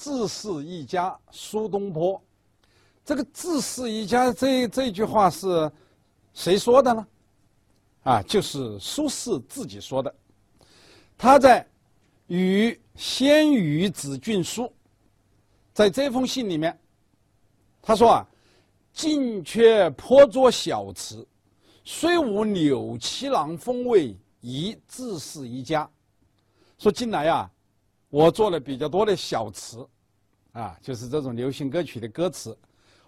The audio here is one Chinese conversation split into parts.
自是一家苏东坡。这个“自是一家”这这句话是谁说的呢？啊，就是苏轼自己说的。他在《与先于子俊书》在这封信里面，他说啊：“近却颇作小词，虽无柳七郎风味，宜自是一家。”说近来呀，我做了比较多的小词，啊，就是这种流行歌曲的歌词。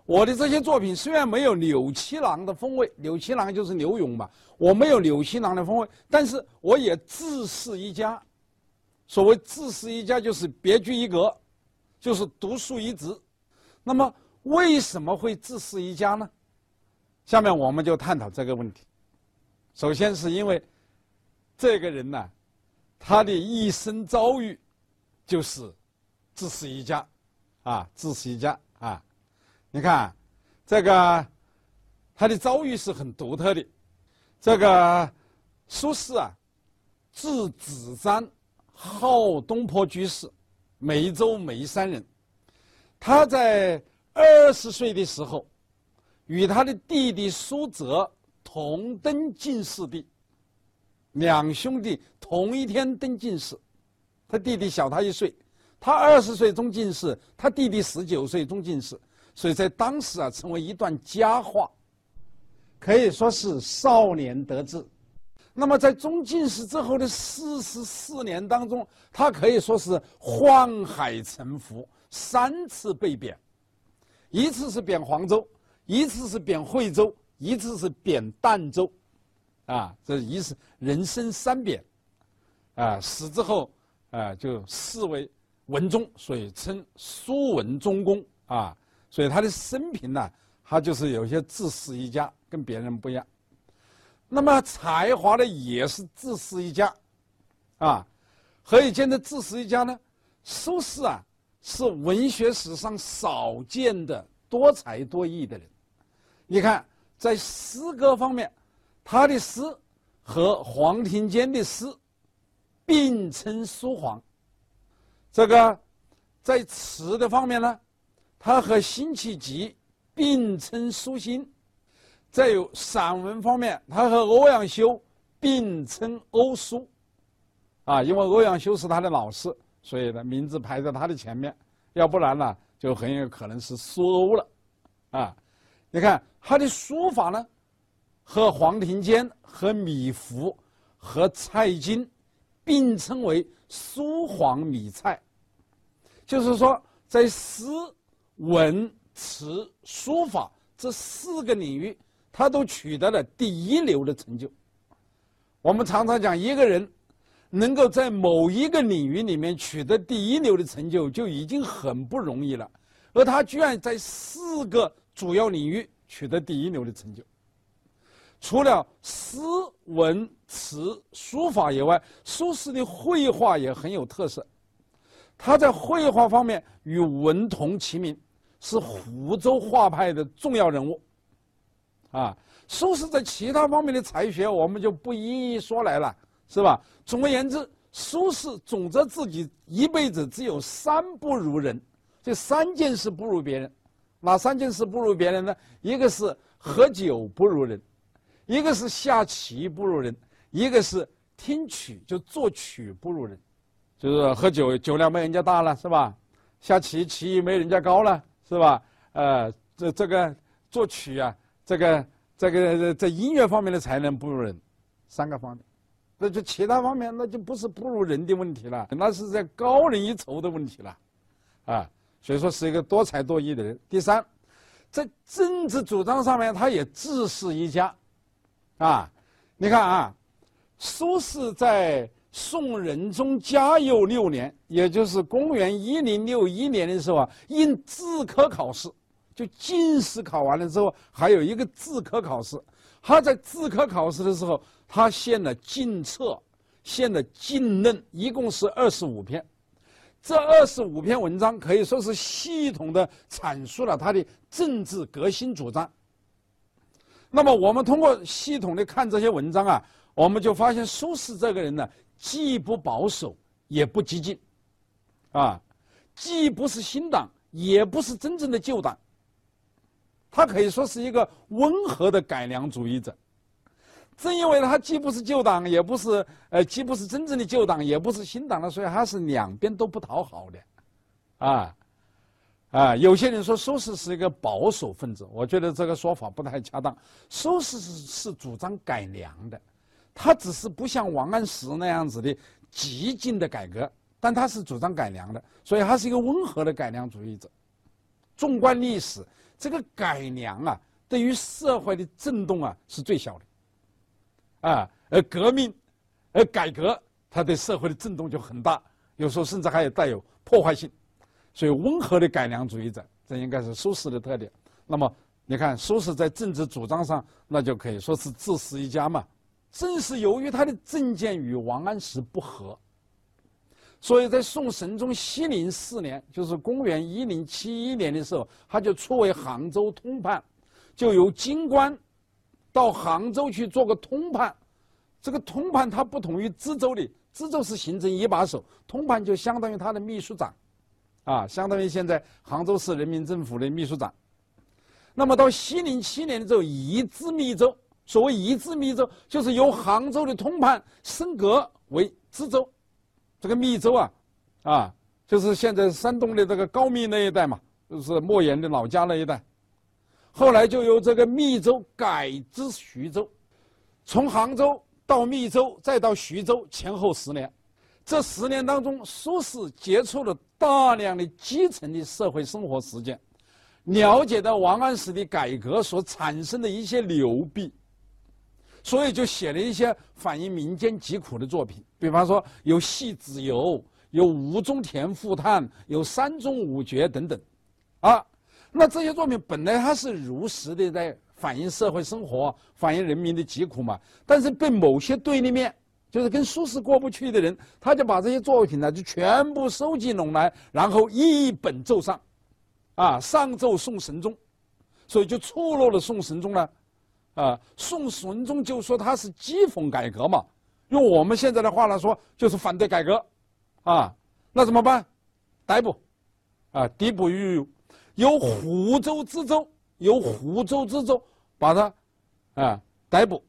我的这些作品虽然没有柳七郎的风味，柳七郎就是柳永嘛，我没有柳七郎的风味，但是我也自是一家。所谓自是一家，就是别具一格，就是独树一帜。那么为什么会自是一家呢？下面我们就探讨这个问题。首先是因为这个人呢。他的一生遭遇，就是自是一家，啊，自是一家啊！你看，这个他的遭遇是很独特的。这个苏轼啊，字子瞻，号东坡居士，梅州眉山人。他在二十岁的时候，与他的弟弟苏辙同登进士第。两兄弟同一天登进士，他弟弟小他一岁，他二十岁中进士，他弟弟十九岁中进士，所以在当时啊，成为一段佳话，可以说是少年得志。那么在中进士之后的四十四年当中，他可以说是宦海沉浮，三次被贬，一次是贬黄州，一次是贬惠州，一次是贬儋州。啊，这一是人生三贬，啊，死之后啊就视为文宗，所以称苏文宗公啊。所以他的生平呢，他就是有些自是一家，跟别人不一样。那么才华呢，也是自是一家，啊，何以见得自是一家呢？苏轼啊，是文学史上少见的多才多艺的人。你看，在诗歌方面。他的诗和黄庭坚的诗并称苏黄。这个在词的方面呢，他和辛弃疾并称苏辛；在有散文方面，他和欧阳修并称欧苏。啊，因为欧阳修是他的老师，所以呢名字排在他的前面。要不然呢，就很有可能是苏欧了。啊，你看他的书法呢？和黄庭坚、和米芾、和蔡京并称为苏黄米蔡，就是说，在诗、文、词、书法这四个领域，他都取得了第一流的成就。我们常常讲，一个人能够在某一个领域里面取得第一流的成就，就已经很不容易了，而他居然在四个主要领域取得第一流的成就。除了诗文词书法以外，苏轼的绘画也很有特色。他在绘画方面与文同齐名，是湖州画派的重要人物。啊，苏轼在其他方面的才学，我们就不一一说来了，是吧？总而言之，苏轼总则自己一辈子只有三不如人，这三件事不如别人。哪三件事不如别人呢？一个是喝酒不如人。一个是下棋不如人，一个是听曲就作曲不如人，就是喝酒酒量没人家大了是吧？下棋棋艺没人家高了是吧？呃，这这个作曲啊，这个这个在音乐方面的才能不如人，三个方面，那就其他方面那就不是不如人的问题了，那是在高人一筹的问题了，啊，所以说是一个多才多艺的人。第三，在政治主张上面，他也自是一家。啊，你看啊，苏轼在宋仁宗嘉佑六年，也就是公元一零六一年的时候啊，应自科考试，就进士考完了之后，还有一个自科考试。他在自科考试的时候，他献了进策，献了进论，一共是二十五篇。这二十五篇文章可以说是系统的阐述了他的政治革新主张。那么我们通过系统的看这些文章啊，我们就发现苏轼这个人呢，既不保守也不激进，啊，既不是新党，也不是真正的旧党，他可以说是一个温和的改良主义者。正因为他既不是旧党，也不是呃，既不是真正的旧党，也不是新党的，所以他是两边都不讨好的，啊，啊，有些人说苏轼是一个保守分子，我觉得这个说法不太恰当。苏轼是是主张改良的，他只是不像王安石那样子的激进的改革，但他是主张改良的，所以他是一个温和的改良主义者。纵观历史，这个改良啊，对于社会的震动啊是最小的。啊，而革命，而改革，它对社会的震动就很大，有时候甚至还有带有破坏性。所以，温和的改良主义者，这应该是苏轼的特点。那么，你看苏轼在政治主张上，那就可以说是自私一家嘛。正是由于他的政见与王安石不合，所以在宋神宗熙宁四年，就是公元一零七一年的时候，他就出为杭州通判，就由京官。到杭州去做个通判，这个通判他不同于知州的，知州是行政一把手，通判就相当于他的秘书长，啊，相当于现在杭州市人民政府的秘书长。那么到熙宁七年的时候，移知密州。所谓移知密州，就是由杭州的通判升格为知州。这个密州啊，啊，就是现在山东的这个高密那一带嘛，就是莫言的老家那一带。后来就由这个密州改知徐州，从杭州到密州再到徐州前后十年，这十年当中，苏轼接触了大量的基层的社会生活实践，了解到王安石的改革所产生的一些流弊，所以就写了一些反映民间疾苦的作品，比方说有《戏子游》，有《吴中田赋叹》，有《山中五绝》等等，啊。那这些作品本来它是如实的在反映社会生活、反映人民的疾苦嘛，但是被某些对立面，就是跟苏轼过不去的人，他就把这些作品呢就全部收集拢来，然后一本奏上，啊，上奏宋神宗，所以就触怒了宋神宗呢，啊，宋神宗就说他是讥讽改革嘛，用我们现在的话来说就是反对改革，啊，那怎么办？逮捕，啊，逮捕于。由湖州知州，由湖州知州把他啊逮捕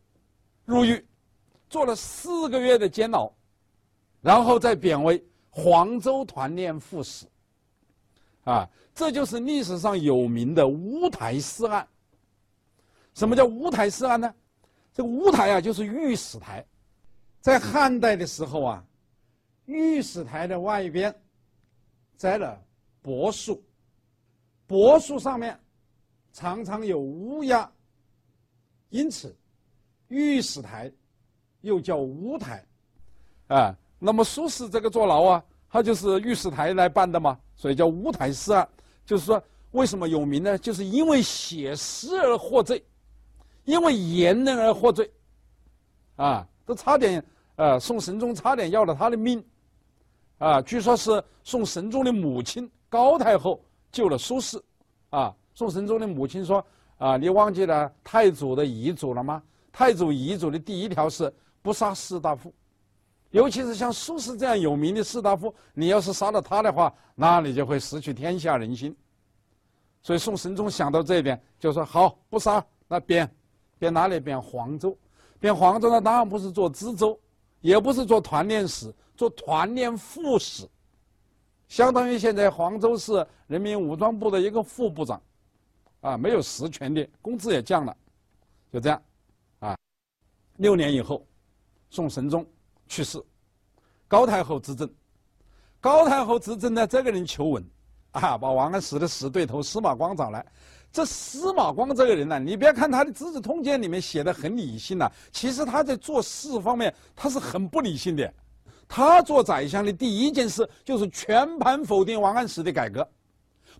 入狱，做了四个月的监牢，然后再贬为黄州团练副使。啊，这就是历史上有名的乌台诗案。什么叫乌台诗案呢？这个乌台啊，就是御史台，在汉代的时候啊，御史台的外边栽了柏树。柏树上面常常有乌鸦，因此御史台又叫乌台，啊，那么苏轼这个坐牢啊，他就是御史台来办的嘛，所以叫乌台诗案。就是说，为什么有名呢？就是因为写诗而获罪，因为言论而获罪，啊，都差点，呃，宋神宗差点要了他的命，啊，据说是宋神宗的母亲高太后。救了苏轼，啊，宋神宗的母亲说：“啊，你忘记了太祖的遗嘱了吗？太祖遗嘱的第一条是不杀士大夫，尤其是像苏轼这样有名的士大夫，你要是杀了他的话，那你就会失去天下人心。所以宋神宗想到这一点，就说好不杀，那贬，贬哪里？贬黄州，贬黄州呢？当然不是做知州，也不是做团练使，做团练副使。”相当于现在黄州市人民武装部的一个副部长，啊，没有实权的，工资也降了，就这样，啊，六年以后，宋神宗去世，高太后执政，高太后执政呢，这个人求稳，啊，把王安石的死对头司马光找来，这司马光这个人呢，你别看他的《资治通鉴》里面写的很理性呐，其实他在做事方面他是很不理性的。他做宰相的第一件事就是全盘否定王安石的改革，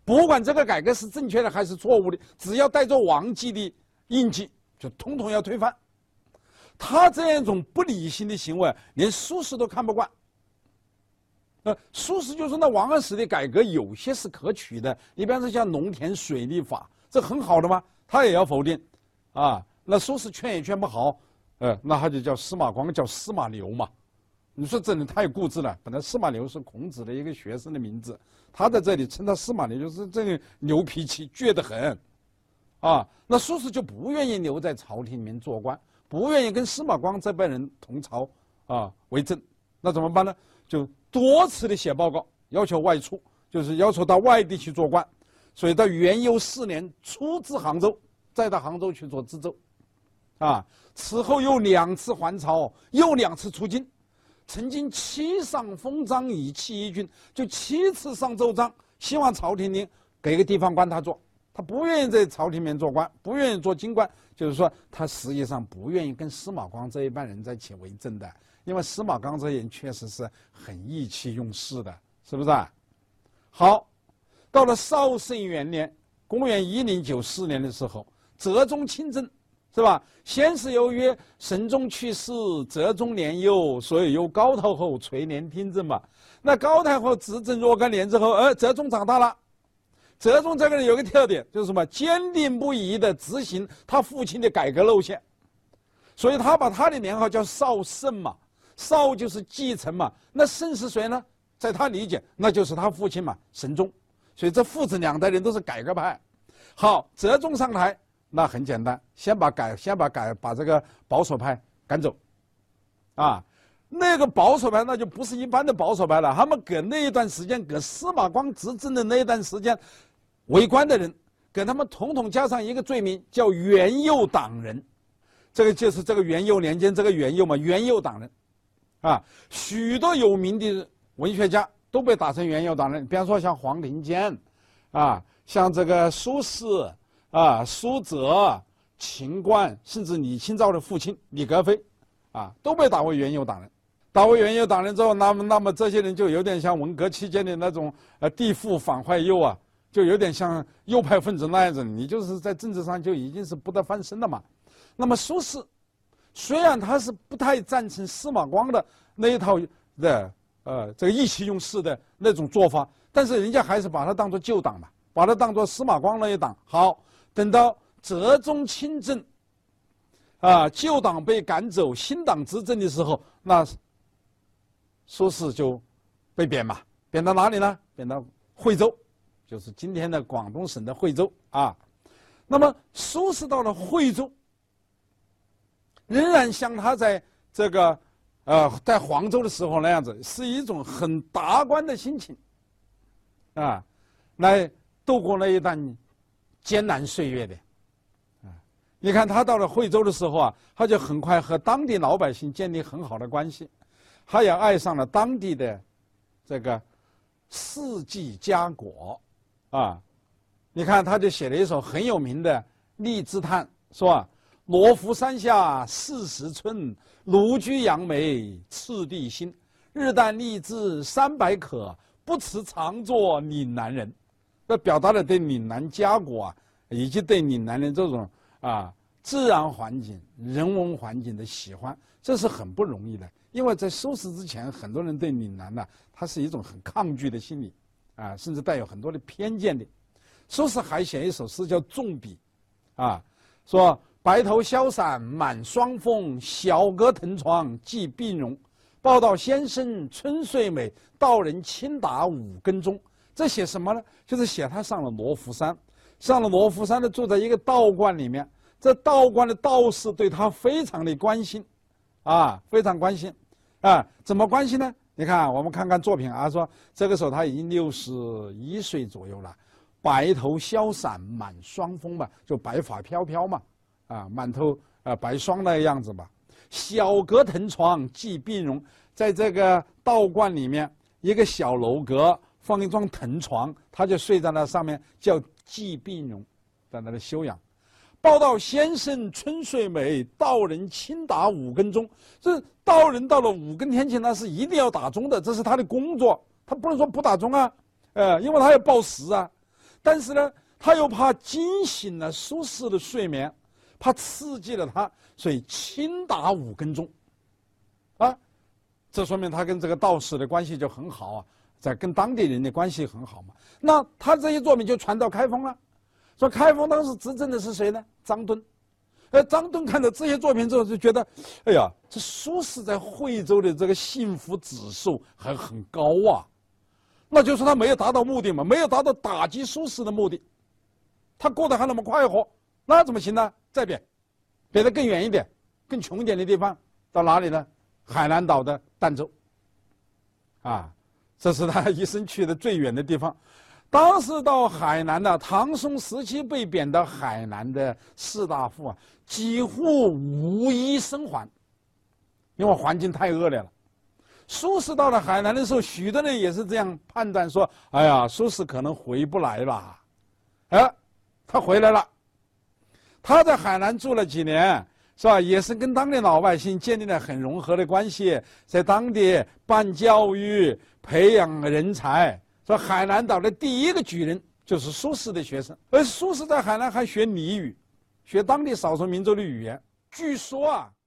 不管这个改革是正确的还是错误的，只要带着王继的印记，就统统要推翻。他这样一种不理性的行为，连苏轼都看不惯。那苏轼就说：“那王安石的改革有些是可取的，你比方说像农田水利法，这很好的吗？他也要否定。啊，那苏轼劝也劝不好，呃，那他就叫司马光，叫司马牛嘛。”你说这人太固执了。本来司马牛是孔子的一个学生的名字，他在这里称他司马牛，就是这个牛脾气倔得很，啊，那苏轼就不愿意留在朝廷里面做官，不愿意跟司马光这辈人同朝啊为政，那怎么办呢？就多次的写报告，要求外出，就是要求到外地去做官。所以到元佑四年出自杭州，再到杭州去做知州，啊，此后又两次还朝，又两次出京，曾经七上封章以弃一郡，就七次上奏章，希望朝廷里给个地方官他做，他不愿意在朝廷里面做官，不愿意做京官，就是说他实际上不愿意跟司马光这一帮人在一起为政的，因为司马光这人确实是很意气用事的，是不是啊？好。到了绍圣元年，公元一零九四年的时候，哲宗亲政，是吧？先是由于神宗去世，哲宗年幼，所以由高太后垂帘听政嘛。那高太后执政若干年之后，呃，哲宗长大了。哲宗这个人有个特点，就是什么？坚定不移的执行他父亲的改革路线，所以他把他的年号叫绍圣嘛。绍就是继承嘛，那圣是谁呢？在他理解，那就是他父亲嘛，神宗。所以这父子两代人都是改革派。好，哲宗上台，那很简单，先把改，先把改，把这个保守派赶走。啊，那个保守派那就不是一般的保守派了，他们搁那一段时间搁司马光执政的那一段时间，为官的人，给他们统统加上一个罪名，叫元佑党人。这个就是这个元佑年间这个元佑嘛，元佑党人。啊，许多有名的文学家。都被打成元佑党人，比方说像黄庭坚，啊，像这个苏轼，啊，苏辙、秦观，甚至李清照的父亲李格非，啊，都被打为元佑党人。打为元佑党人之后，那么那么这些人就有点像文革期间的那种呃地富反坏右啊，就有点像右派分子那样子，你就是在政治上就已经是不得翻身了嘛。那么苏轼，虽然他是不太赞成司马光的那一套的。呃，这个意气用事的那种做法，但是人家还是把他当做旧党嘛，把他当做司马光那一党。好，等到哲宗亲政，啊，旧党被赶走，新党执政的时候，那苏轼就被贬嘛，贬到哪里呢？贬到惠州，就是今天的广东省的惠州啊。那么苏轼到了惠州，仍然像他在这个。呃，在黄州的时候那样子，是一种很达观的心情，啊，来度过那一段艰难岁月的，你看他到了惠州的时候啊，他就很快和当地老百姓建立很好的关系，他也爱上了当地的这个四季佳果，啊，你看他就写了一首很有名的《荔枝叹》，是吧？罗浮山下四时春，卢居杨梅次第新。日啖荔枝三百颗，不辞常作岭南人。这表达了对岭南佳果啊，以及对岭南的这种啊自然环境、人文环境的喜欢，这是很不容易的。因为在苏轼之前，很多人对岭南呢，他是一种很抗拒的心理，啊，甚至带有很多的偏见的。苏轼还写一首诗叫《纵笔》，啊，说。白头萧伞满霜风，小阁藤床寄碧容。报道先生春岁美，道人轻打五更钟。这写什么呢？就是写他上了罗浮山，上了罗浮山的住在一个道观里面。这道观的道士对他非常的关心，啊，非常关心，啊，怎么关心呢？你看，我们看看作品啊，说这个时候他已经六十一岁左右了，白头萧散满霜风嘛，就白发飘飘嘛。啊，满头啊白霜的样子吧。小阁藤床寄病荣，在这个道观里面，一个小楼阁放一张藤床，他就睡在那上面，叫寄病荣，在那里休养。报道先生春睡美，道人轻打五更钟。这道人到了五更天气，那是一定要打钟的，这是他的工作，他不能说不打钟啊，呃，因为他要报时啊。但是呢，他又怕惊醒了舒适的睡眠。怕刺激了他，所以轻打五更钟，啊，这说明他跟这个道士的关系就很好啊，在跟当地人的关系很好嘛。那他这些作品就传到开封了，说开封当时执政的是谁呢？张敦，呃，张敦看到这些作品之后就觉得，哎呀，这苏轼在惠州的这个幸福指数还很高啊，那就是他没有达到目的嘛，没有达到打击苏轼的目的，他过得还那么快活，那怎么行呢？再贬，贬得更远一点，更穷一点的地方，到哪里呢？海南岛的儋州。啊，这是他一生去的最远的地方。当时到海南的唐宋时期被贬到海南的士大夫啊，几乎无一生还，因为环境太恶劣了。苏轼到了海南的时候，许多人也是这样判断说：“哎呀，苏轼可能回不来了。”哎，他回来了。他在海南住了几年，是吧？也是跟当地老百姓建立了很融合的关系，在当地办教育、培养人才。说海南岛的第一个举人就是苏轼的学生，而苏轼在海南还学俚语，学当地少数民族的语言。据说啊。